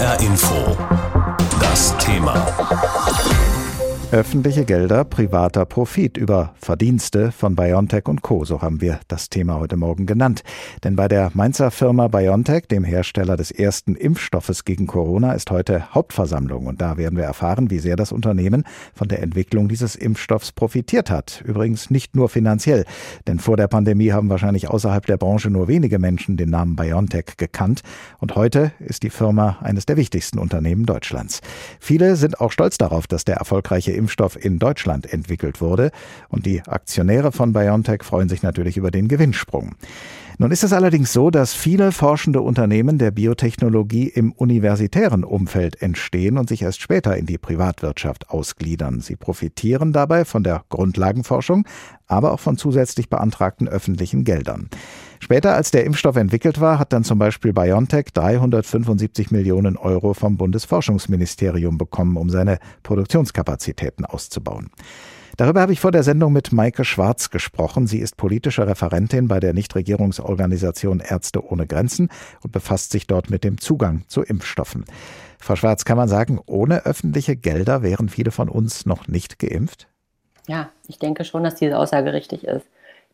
HR Info. Das Thema. Öffentliche Gelder, privater Profit über Verdienste von BioNTech und Co. So haben wir das Thema heute Morgen genannt. Denn bei der Mainzer Firma BioNTech, dem Hersteller des ersten Impfstoffes gegen Corona, ist heute Hauptversammlung. Und da werden wir erfahren, wie sehr das Unternehmen von der Entwicklung dieses Impfstoffs profitiert hat. Übrigens nicht nur finanziell. Denn vor der Pandemie haben wahrscheinlich außerhalb der Branche nur wenige Menschen den Namen BioNTech gekannt. Und heute ist die Firma eines der wichtigsten Unternehmen Deutschlands. Viele sind auch stolz darauf, dass der erfolgreiche Impfstoff in Deutschland entwickelt wurde. Und die Aktionäre von BioNTech freuen sich natürlich über den Gewinnsprung. Nun ist es allerdings so, dass viele forschende Unternehmen der Biotechnologie im universitären Umfeld entstehen und sich erst später in die Privatwirtschaft ausgliedern. Sie profitieren dabei von der Grundlagenforschung, aber auch von zusätzlich beantragten öffentlichen Geldern. Später, als der Impfstoff entwickelt war, hat dann zum Beispiel BioNTech 375 Millionen Euro vom Bundesforschungsministerium bekommen, um seine Produktionskapazitäten auszubauen. Darüber habe ich vor der Sendung mit Maike Schwarz gesprochen. Sie ist politische Referentin bei der Nichtregierungsorganisation Ärzte ohne Grenzen und befasst sich dort mit dem Zugang zu Impfstoffen. Frau Schwarz, kann man sagen, ohne öffentliche Gelder wären viele von uns noch nicht geimpft? Ja, ich denke schon, dass diese Aussage richtig ist.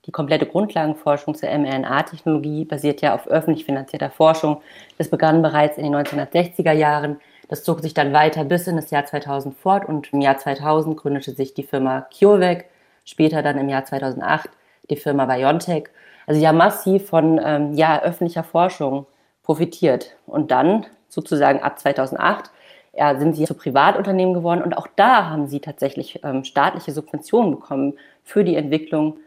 Die komplette Grundlagenforschung zur mRNA-Technologie basiert ja auf öffentlich finanzierter Forschung. Das begann bereits in den 1960er Jahren. Das zog sich dann weiter bis in das Jahr 2000 fort und im Jahr 2000 gründete sich die Firma CureVac, später dann im Jahr 2008 die Firma BioNTech. Also ja massiv von ähm, ja, öffentlicher Forschung profitiert. Und dann sozusagen ab 2008 ja, sind sie zu Privatunternehmen geworden und auch da haben sie tatsächlich ähm, staatliche Subventionen bekommen für die Entwicklung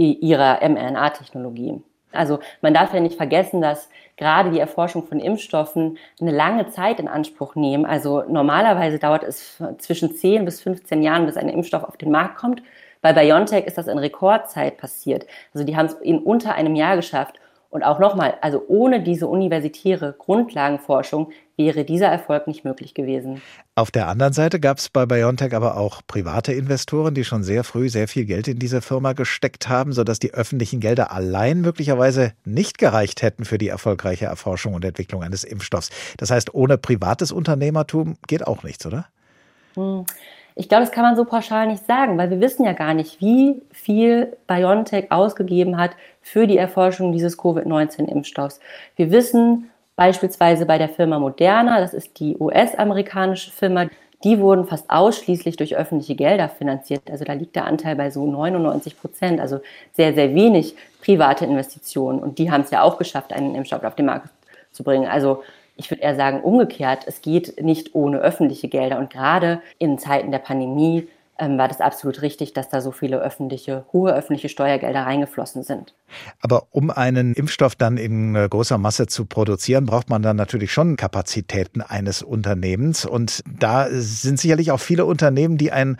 ihrer mRNA-Technologie. Also man darf ja nicht vergessen, dass gerade die Erforschung von Impfstoffen eine lange Zeit in Anspruch nehmen. Also normalerweise dauert es zwischen 10 bis 15 Jahren, bis ein Impfstoff auf den Markt kommt. Bei BioNTech ist das in Rekordzeit passiert. Also die haben es in unter einem Jahr geschafft. Und auch nochmal, also ohne diese universitäre Grundlagenforschung wäre dieser Erfolg nicht möglich gewesen. Auf der anderen Seite gab es bei BioNTech aber auch private Investoren, die schon sehr früh sehr viel Geld in diese Firma gesteckt haben, sodass die öffentlichen Gelder allein möglicherweise nicht gereicht hätten für die erfolgreiche Erforschung und Entwicklung eines Impfstoffs. Das heißt, ohne privates Unternehmertum geht auch nichts, oder? Hm. Ich glaube, das kann man so pauschal nicht sagen, weil wir wissen ja gar nicht, wie viel BioNTech ausgegeben hat für die Erforschung dieses Covid-19-Impfstoffs. Wir wissen beispielsweise bei der Firma Moderna, das ist die US-amerikanische Firma, die wurden fast ausschließlich durch öffentliche Gelder finanziert. Also da liegt der Anteil bei so 99 Prozent, also sehr, sehr wenig private Investitionen. Und die haben es ja auch geschafft, einen Impfstoff auf den Markt zu bringen. Also ich würde eher sagen, umgekehrt, es geht nicht ohne öffentliche Gelder. Und gerade in Zeiten der Pandemie ähm, war das absolut richtig, dass da so viele öffentliche, hohe öffentliche Steuergelder reingeflossen sind. Aber um einen Impfstoff dann in äh, großer Masse zu produzieren, braucht man dann natürlich schon Kapazitäten eines Unternehmens. Und da sind sicherlich auch viele Unternehmen, die ein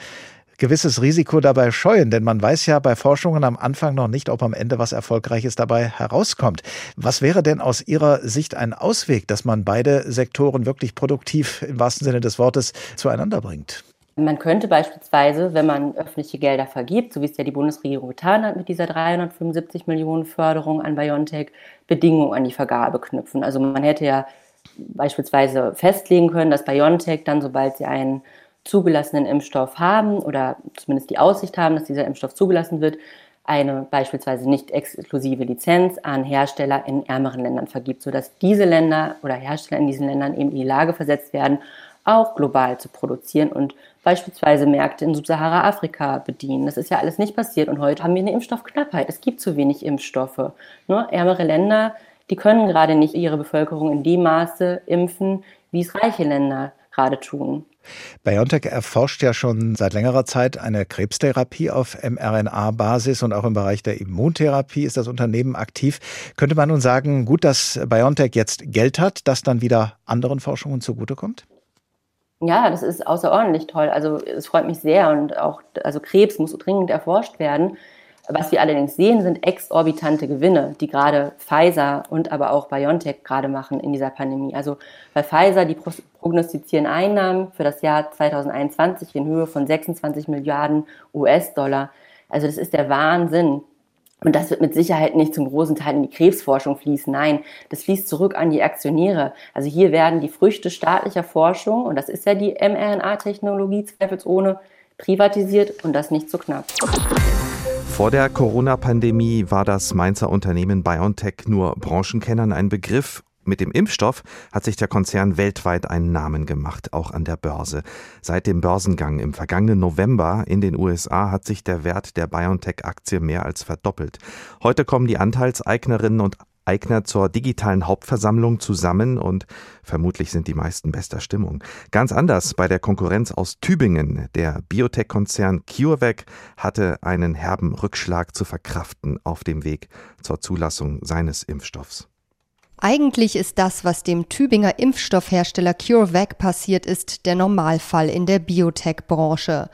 gewisses Risiko dabei scheuen, denn man weiß ja bei Forschungen am Anfang noch nicht, ob am Ende was Erfolgreiches dabei herauskommt. Was wäre denn aus Ihrer Sicht ein Ausweg, dass man beide Sektoren wirklich produktiv im wahrsten Sinne des Wortes zueinander bringt? Man könnte beispielsweise, wenn man öffentliche Gelder vergibt, so wie es ja die Bundesregierung getan hat mit dieser 375 Millionen Förderung an BioNTech, Bedingungen an die Vergabe knüpfen. Also man hätte ja beispielsweise festlegen können, dass BioNTech dann, sobald sie einen zugelassenen Impfstoff haben oder zumindest die Aussicht haben, dass dieser Impfstoff zugelassen wird, eine beispielsweise nicht exklusive Lizenz an Hersteller in ärmeren Ländern vergibt, sodass diese Länder oder Hersteller in diesen Ländern eben in die Lage versetzt werden, auch global zu produzieren und beispielsweise Märkte in Subsahara-Afrika bedienen. Das ist ja alles nicht passiert und heute haben wir eine Impfstoffknappheit. Es gibt zu wenig Impfstoffe. Nur ne? ärmere Länder, die können gerade nicht ihre Bevölkerung in dem Maße impfen, wie es reiche Länder gerade tun. BioNTech erforscht ja schon seit längerer Zeit eine Krebstherapie auf mRNA-Basis und auch im Bereich der Immuntherapie ist das Unternehmen aktiv. Könnte man nun sagen, gut, dass BioNTech jetzt Geld hat, das dann wieder anderen Forschungen zugutekommt? Ja, das ist außerordentlich toll. Also es freut mich sehr und auch, also Krebs muss dringend erforscht werden. Was wir allerdings sehen, sind exorbitante Gewinne, die gerade Pfizer und aber auch BioNTech gerade machen in dieser Pandemie. Also bei Pfizer, die prognostizieren Einnahmen für das Jahr 2021 in Höhe von 26 Milliarden US-Dollar. Also das ist der Wahnsinn. Und das wird mit Sicherheit nicht zum großen Teil in die Krebsforschung fließen. Nein, das fließt zurück an die Aktionäre. Also hier werden die Früchte staatlicher Forschung, und das ist ja die mRNA-Technologie zweifelsohne, privatisiert und das nicht zu so knapp. Vor der Corona-Pandemie war das Mainzer Unternehmen BioNTech nur Branchenkennern ein Begriff mit dem Impfstoff hat sich der Konzern weltweit einen Namen gemacht, auch an der Börse. Seit dem Börsengang im vergangenen November in den USA hat sich der Wert der BioNTech-Aktie mehr als verdoppelt. Heute kommen die Anteilseignerinnen und Eigner zur digitalen Hauptversammlung zusammen und vermutlich sind die meisten bester Stimmung. Ganz anders bei der Konkurrenz aus Tübingen. Der Biotech-Konzern CureVac hatte einen herben Rückschlag zu verkraften auf dem Weg zur Zulassung seines Impfstoffs. Eigentlich ist das, was dem Tübinger Impfstoffhersteller CureVac passiert ist, der Normalfall in der Biotech-Branche.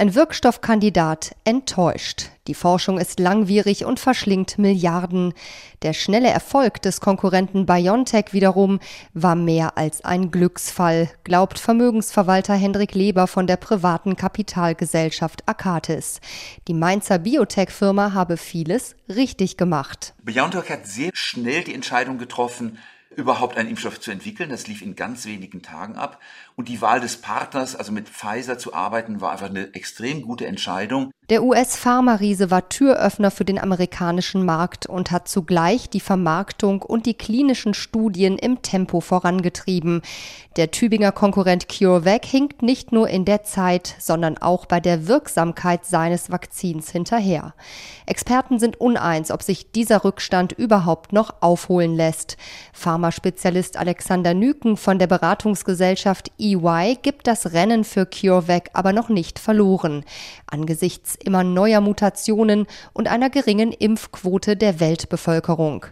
Ein Wirkstoffkandidat enttäuscht. Die Forschung ist langwierig und verschlingt Milliarden. Der schnelle Erfolg des Konkurrenten BioNTech wiederum war mehr als ein Glücksfall, glaubt Vermögensverwalter Hendrik Leber von der privaten Kapitalgesellschaft Akatis. Die Mainzer Biotech-Firma habe vieles richtig gemacht. BioNTech hat sehr schnell die Entscheidung getroffen, überhaupt einen Impfstoff zu entwickeln. Das lief in ganz wenigen Tagen ab. Und die Wahl des Partners, also mit Pfizer zu arbeiten, war einfach eine extrem gute Entscheidung. Der US-Pharma-Riese war Türöffner für den amerikanischen Markt und hat zugleich die Vermarktung und die klinischen Studien im Tempo vorangetrieben. Der Tübinger Konkurrent CureVac hinkt nicht nur in der Zeit, sondern auch bei der Wirksamkeit seines Vakzins hinterher. Experten sind uneins, ob sich dieser Rückstand überhaupt noch aufholen lässt. Pharmaspezialist Alexander Nüken von der Beratungsgesellschaft EY gibt das Rennen für CureVac aber noch nicht verloren. Angesichts immer neuer Mutationen und einer geringen Impfquote der Weltbevölkerung.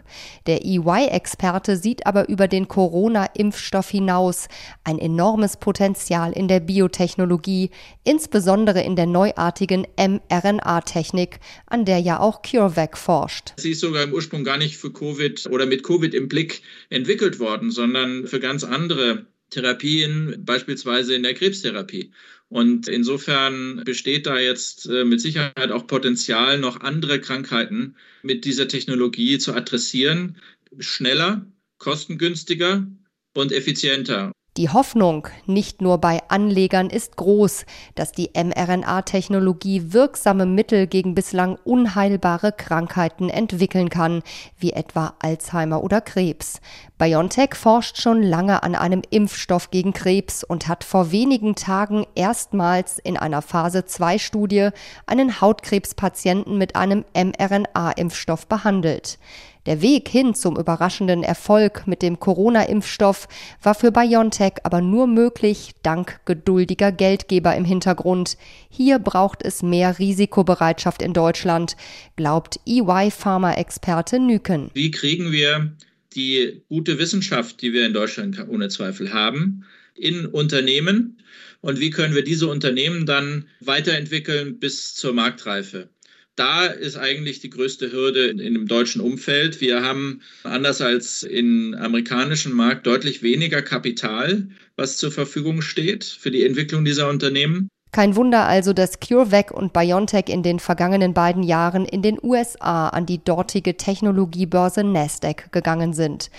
Der EY-Experte sieht aber über den Corona-Impfstoff hinaus ein enormes Potenzial in der Biotechnologie, insbesondere in der neuartigen mRNA-Technik, an der ja auch CureVac forscht. Sie ist sogar im Ursprung gar nicht für Covid oder mit Covid im Blick entwickelt worden, sondern für ganz andere Therapien, beispielsweise in der Krebstherapie. Und insofern besteht da jetzt äh, mit Sicherheit auch Potenzial, noch andere Krankheiten mit dieser Technologie zu adressieren. Schneller, kostengünstiger und effizienter. Die Hoffnung nicht nur bei Anlegern ist groß, dass die mRNA-Technologie wirksame Mittel gegen bislang unheilbare Krankheiten entwickeln kann, wie etwa Alzheimer oder Krebs. BioNTech forscht schon lange an einem Impfstoff gegen Krebs und hat vor wenigen Tagen erstmals in einer Phase 2 Studie einen Hautkrebspatienten mit einem mRNA-Impfstoff behandelt. Der Weg hin zum überraschenden Erfolg mit dem Corona-Impfstoff war für BioNTech aber nur möglich dank geduldiger Geldgeber im Hintergrund. Hier braucht es mehr Risikobereitschaft in Deutschland, glaubt EY-Pharma-Experte Nüken. Wie kriegen wir die gute Wissenschaft, die wir in Deutschland ohne Zweifel haben, in Unternehmen? Und wie können wir diese Unternehmen dann weiterentwickeln bis zur Marktreife? Da ist eigentlich die größte Hürde in dem deutschen Umfeld. Wir haben anders als im amerikanischen Markt deutlich weniger Kapital, was zur Verfügung steht für die Entwicklung dieser Unternehmen. Kein Wunder also, dass CureVac und BioNTech in den vergangenen beiden Jahren in den USA an die dortige Technologiebörse Nasdaq gegangen sind.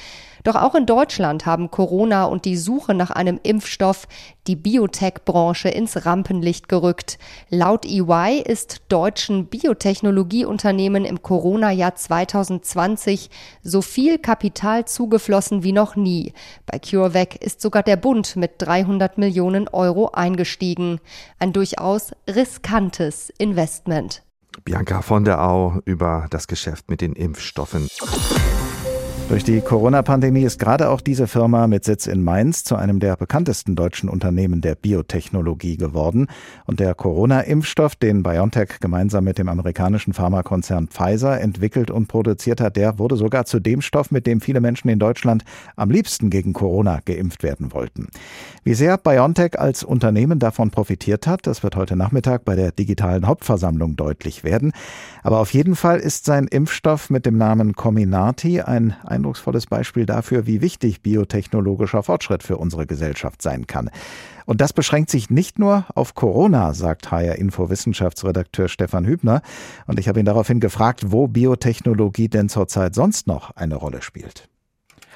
Doch auch in Deutschland haben Corona und die Suche nach einem Impfstoff die Biotech-Branche ins Rampenlicht gerückt. Laut EY ist deutschen Biotechnologieunternehmen im Corona-Jahr 2020 so viel Kapital zugeflossen wie noch nie. Bei CureVac ist sogar der Bund mit 300 Millionen Euro eingestiegen. Ein durchaus riskantes Investment. Bianca von der Au über das Geschäft mit den Impfstoffen. Durch die Corona-Pandemie ist gerade auch diese Firma mit Sitz in Mainz zu einem der bekanntesten deutschen Unternehmen der Biotechnologie geworden. Und der Corona-Impfstoff, den BioNTech gemeinsam mit dem amerikanischen Pharmakonzern Pfizer entwickelt und produziert hat, der wurde sogar zu dem Stoff, mit dem viele Menschen in Deutschland am liebsten gegen Corona geimpft werden wollten. Wie sehr BioNTech als Unternehmen davon profitiert hat, das wird heute Nachmittag bei der digitalen Hauptversammlung deutlich werden. Aber auf jeden Fall ist sein Impfstoff mit dem Namen Comirnaty ein eindrucksvolles Beispiel dafür, wie wichtig biotechnologischer Fortschritt für unsere Gesellschaft sein kann. Und das beschränkt sich nicht nur auf Corona, sagt HR Info Wissenschaftsredakteur Stefan Hübner. Und ich habe ihn daraufhin gefragt, wo Biotechnologie denn zurzeit sonst noch eine Rolle spielt.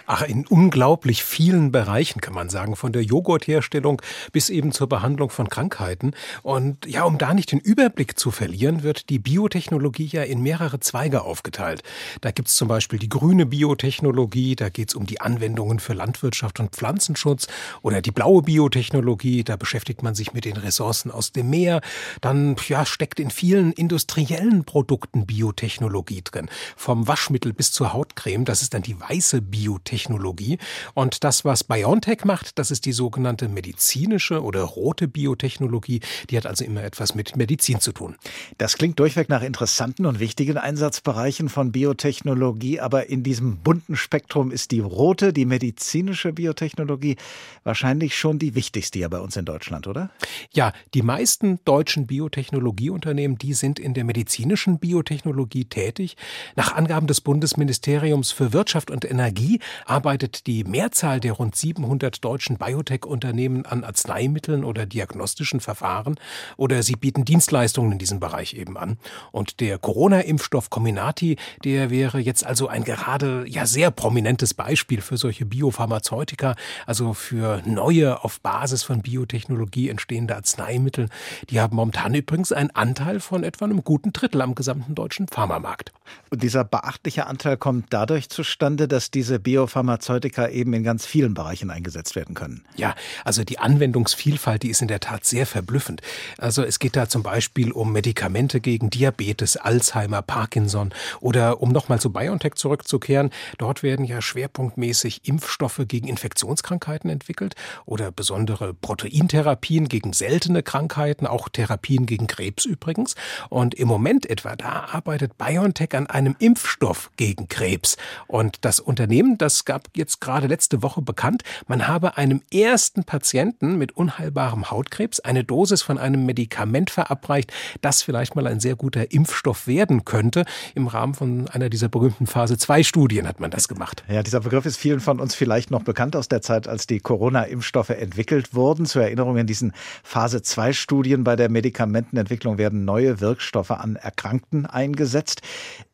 Ach, in unglaublich vielen Bereichen kann man sagen, von der Joghurtherstellung bis eben zur Behandlung von Krankheiten. Und ja, um da nicht den Überblick zu verlieren, wird die Biotechnologie ja in mehrere Zweige aufgeteilt. Da gibt's zum Beispiel die grüne Biotechnologie, da geht's um die Anwendungen für Landwirtschaft und Pflanzenschutz oder die blaue Biotechnologie, da beschäftigt man sich mit den Ressourcen aus dem Meer. Dann ja, steckt in vielen industriellen Produkten Biotechnologie drin. Vom Waschmittel bis zur Hautcreme, das ist dann die weiße Biotechnologie. Biotechnologie. Und das, was BioNTech macht, das ist die sogenannte medizinische oder rote Biotechnologie. Die hat also immer etwas mit Medizin zu tun. Das klingt durchweg nach interessanten und wichtigen Einsatzbereichen von Biotechnologie, aber in diesem bunten Spektrum ist die rote, die medizinische Biotechnologie wahrscheinlich schon die wichtigste ja bei uns in Deutschland, oder? Ja, die meisten deutschen Biotechnologieunternehmen, die sind in der medizinischen Biotechnologie tätig. Nach Angaben des Bundesministeriums für Wirtschaft und Energie arbeitet die Mehrzahl der rund 700 deutschen Biotech-Unternehmen an Arzneimitteln oder diagnostischen Verfahren oder sie bieten Dienstleistungen in diesem Bereich eben an. Und der Corona-Impfstoff Comirnaty, der wäre jetzt also ein gerade ja sehr prominentes Beispiel für solche Biopharmazeutika, also für neue auf Basis von Biotechnologie entstehende Arzneimittel. Die haben momentan übrigens einen Anteil von etwa einem guten Drittel am gesamten deutschen Pharmamarkt. Und dieser beachtliche Anteil kommt dadurch zustande, dass diese Bio Biopharmazeutika eben in ganz vielen Bereichen eingesetzt werden können. Ja, also die Anwendungsvielfalt, die ist in der Tat sehr verblüffend. Also es geht da zum Beispiel um Medikamente gegen Diabetes, Alzheimer, Parkinson oder um nochmal zu BioNTech zurückzukehren, dort werden ja schwerpunktmäßig Impfstoffe gegen Infektionskrankheiten entwickelt oder besondere Proteintherapien gegen seltene Krankheiten, auch Therapien gegen Krebs übrigens. Und im Moment etwa, da arbeitet BioNTech an einem Impfstoff gegen Krebs. Und das Unternehmen, das das gab jetzt gerade letzte Woche bekannt, man habe einem ersten Patienten mit unheilbarem Hautkrebs eine Dosis von einem Medikament verabreicht, das vielleicht mal ein sehr guter Impfstoff werden könnte. Im Rahmen von einer dieser berühmten Phase 2 Studien hat man das gemacht. Ja, dieser Begriff ist vielen von uns vielleicht noch bekannt aus der Zeit, als die Corona-Impfstoffe entwickelt wurden. Zur Erinnerung in diesen Phase 2 Studien bei der Medikamentenentwicklung werden neue Wirkstoffe an Erkrankten eingesetzt.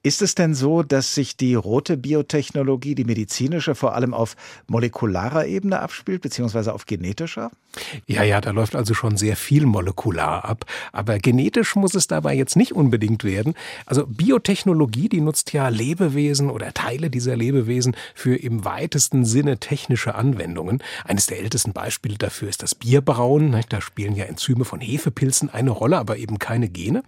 Ist es denn so, dass sich die rote Biotechnologie, die medizinische, vor allem auf molekularer Ebene abspielt, beziehungsweise auf genetischer? Ja, ja, da läuft also schon sehr viel molekular ab. Aber genetisch muss es dabei jetzt nicht unbedingt werden. Also Biotechnologie, die nutzt ja Lebewesen oder Teile dieser Lebewesen für im weitesten Sinne technische Anwendungen. Eines der ältesten Beispiele dafür ist das Bierbrauen. Da spielen ja Enzyme von Hefepilzen eine Rolle, aber eben keine Gene.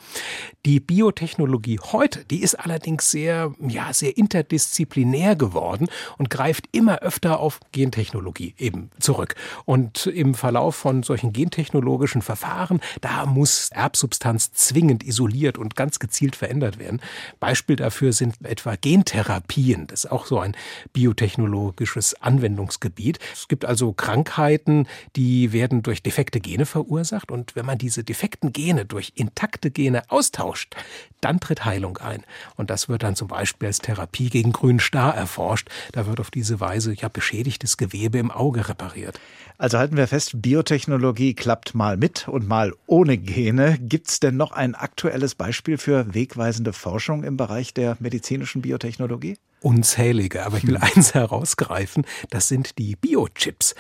Die Biotechnologie heute, die ist allerdings allerdings sehr, ja, sehr interdisziplinär geworden und greift immer öfter auf Gentechnologie eben zurück. Und im Verlauf von solchen gentechnologischen Verfahren, da muss Erbsubstanz zwingend isoliert und ganz gezielt verändert werden. Beispiel dafür sind etwa Gentherapien. Das ist auch so ein biotechnologisches Anwendungsgebiet. Es gibt also Krankheiten, die werden durch defekte Gene verursacht. Und wenn man diese defekten Gene durch intakte Gene austauscht, dann tritt Heilung ein. Und das wird dann zum Beispiel als Therapie gegen grünen Star erforscht. Da wird auf diese Weise ja beschädigtes Gewebe im Auge repariert. Also halten wir fest, Biotechnologie klappt mal mit und mal ohne Gene. Gibt es denn noch ein aktuelles Beispiel für wegweisende Forschung im Bereich der medizinischen Biotechnologie? Unzählige, aber ich will hm. eins herausgreifen, das sind die Biochips.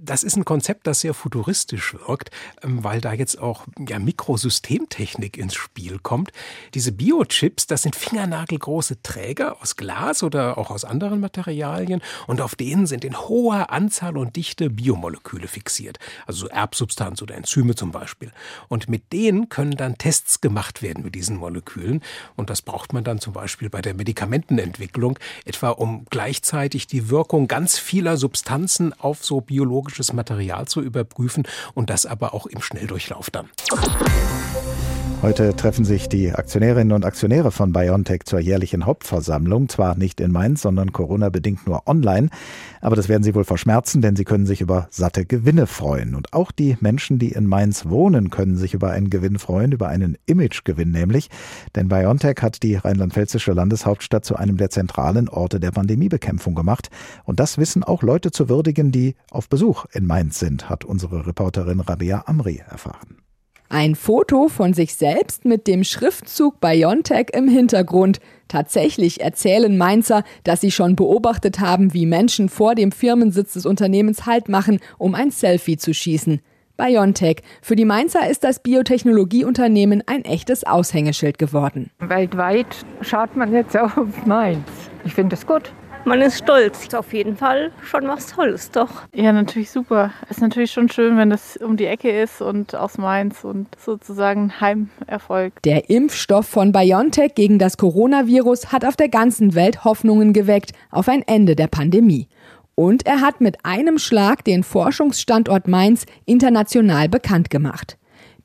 Das ist ein Konzept, das sehr futuristisch wirkt, ähm, weil da jetzt auch ja, Mikrosystemtechnik ins Spiel kommt. Diese Biochips, das sind fingernagelgroße Träger aus Glas oder auch aus anderen Materialien und auf denen sind in hoher Anzahl und Dichte Biomoleküle fixiert, also so Erbsubstanz oder Enzyme zum Beispiel. Und mit denen können dann Tests gemacht werden mit diesen Molekülen und das braucht man dann zum Beispiel bei der Medikamentenentwicklung Entwicklung, etwa um gleichzeitig die Wirkung ganz vieler Substanzen auf so biologisches Material zu überprüfen und das aber auch im Schnelldurchlauf dann. Heute treffen sich die Aktionärinnen und Aktionäre von BioNTech zur jährlichen Hauptversammlung. Zwar nicht in Mainz, sondern Corona-bedingt nur online. Aber das werden sie wohl verschmerzen, denn sie können sich über satte Gewinne freuen. Und auch die Menschen, die in Mainz wohnen, können sich über einen Gewinn freuen, über einen Imagegewinn nämlich. Denn BioNTech hat die rheinland-pfälzische Landeshauptstadt zu einem der zentralen Orte der Pandemiebekämpfung gemacht. Und das wissen auch Leute zu würdigen, die auf Besuch in Mainz sind, hat unsere Reporterin Rabea Amri erfahren. Ein Foto von sich selbst mit dem Schriftzug Biontech im Hintergrund. Tatsächlich erzählen Mainzer, dass sie schon beobachtet haben, wie Menschen vor dem Firmensitz des Unternehmens Halt machen, um ein Selfie zu schießen. Biontech. Für die Mainzer ist das Biotechnologieunternehmen ein echtes Aushängeschild geworden. Weltweit schaut man jetzt auf Mainz. Ich finde es gut. Man ist stolz. Ist auf jeden Fall schon was Tolles, doch. Ja, natürlich super. Ist natürlich schon schön, wenn das um die Ecke ist und aus Mainz und sozusagen Heimerfolg. Der Impfstoff von BioNTech gegen das Coronavirus hat auf der ganzen Welt Hoffnungen geweckt auf ein Ende der Pandemie. Und er hat mit einem Schlag den Forschungsstandort Mainz international bekannt gemacht.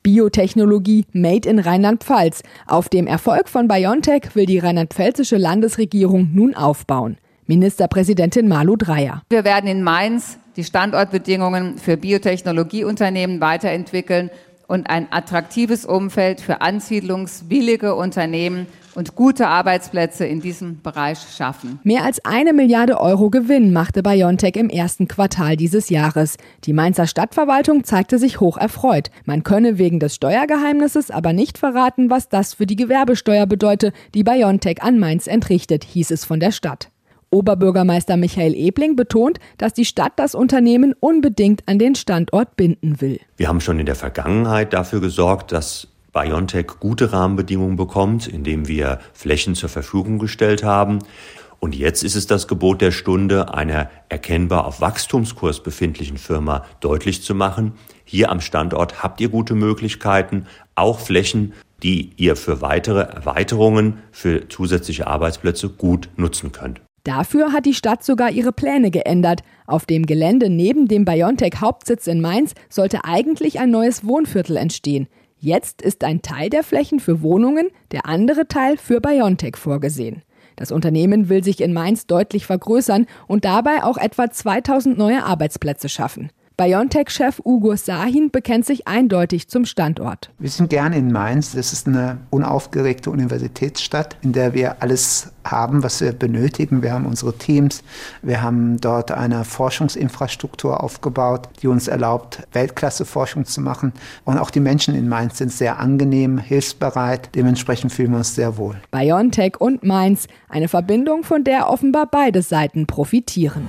Biotechnologie Made in Rheinland-Pfalz. Auf dem Erfolg von BioNTech will die rheinland-pfälzische Landesregierung nun aufbauen. Ministerpräsidentin Malu Dreyer. Wir werden in Mainz die Standortbedingungen für Biotechnologieunternehmen weiterentwickeln und ein attraktives Umfeld für ansiedlungswillige Unternehmen und gute Arbeitsplätze in diesem Bereich schaffen. Mehr als eine Milliarde Euro Gewinn machte BioNTech im ersten Quartal dieses Jahres. Die Mainzer Stadtverwaltung zeigte sich hoch erfreut. Man könne wegen des Steuergeheimnisses aber nicht verraten, was das für die Gewerbesteuer bedeute, die BioNTech an Mainz entrichtet, hieß es von der Stadt. Oberbürgermeister Michael Ebling betont, dass die Stadt das Unternehmen unbedingt an den Standort binden will. Wir haben schon in der Vergangenheit dafür gesorgt, dass BioNTech gute Rahmenbedingungen bekommt, indem wir Flächen zur Verfügung gestellt haben. Und jetzt ist es das Gebot der Stunde, einer erkennbar auf Wachstumskurs befindlichen Firma deutlich zu machen, hier am Standort habt ihr gute Möglichkeiten, auch Flächen, die ihr für weitere Erweiterungen, für zusätzliche Arbeitsplätze gut nutzen könnt. Dafür hat die Stadt sogar ihre Pläne geändert. Auf dem Gelände neben dem BioNTech-Hauptsitz in Mainz sollte eigentlich ein neues Wohnviertel entstehen. Jetzt ist ein Teil der Flächen für Wohnungen, der andere Teil für BioNTech vorgesehen. Das Unternehmen will sich in Mainz deutlich vergrößern und dabei auch etwa 2000 neue Arbeitsplätze schaffen. BioNTech-Chef Ugo Sahin bekennt sich eindeutig zum Standort. Wir sind gerne in Mainz. Das ist eine unaufgeregte Universitätsstadt, in der wir alles haben, was wir benötigen. Wir haben unsere Teams. Wir haben dort eine Forschungsinfrastruktur aufgebaut, die uns erlaubt, Weltklasse-Forschung zu machen. Und auch die Menschen in Mainz sind sehr angenehm, hilfsbereit. Dementsprechend fühlen wir uns sehr wohl. BioNTech und Mainz, eine Verbindung, von der offenbar beide Seiten profitieren.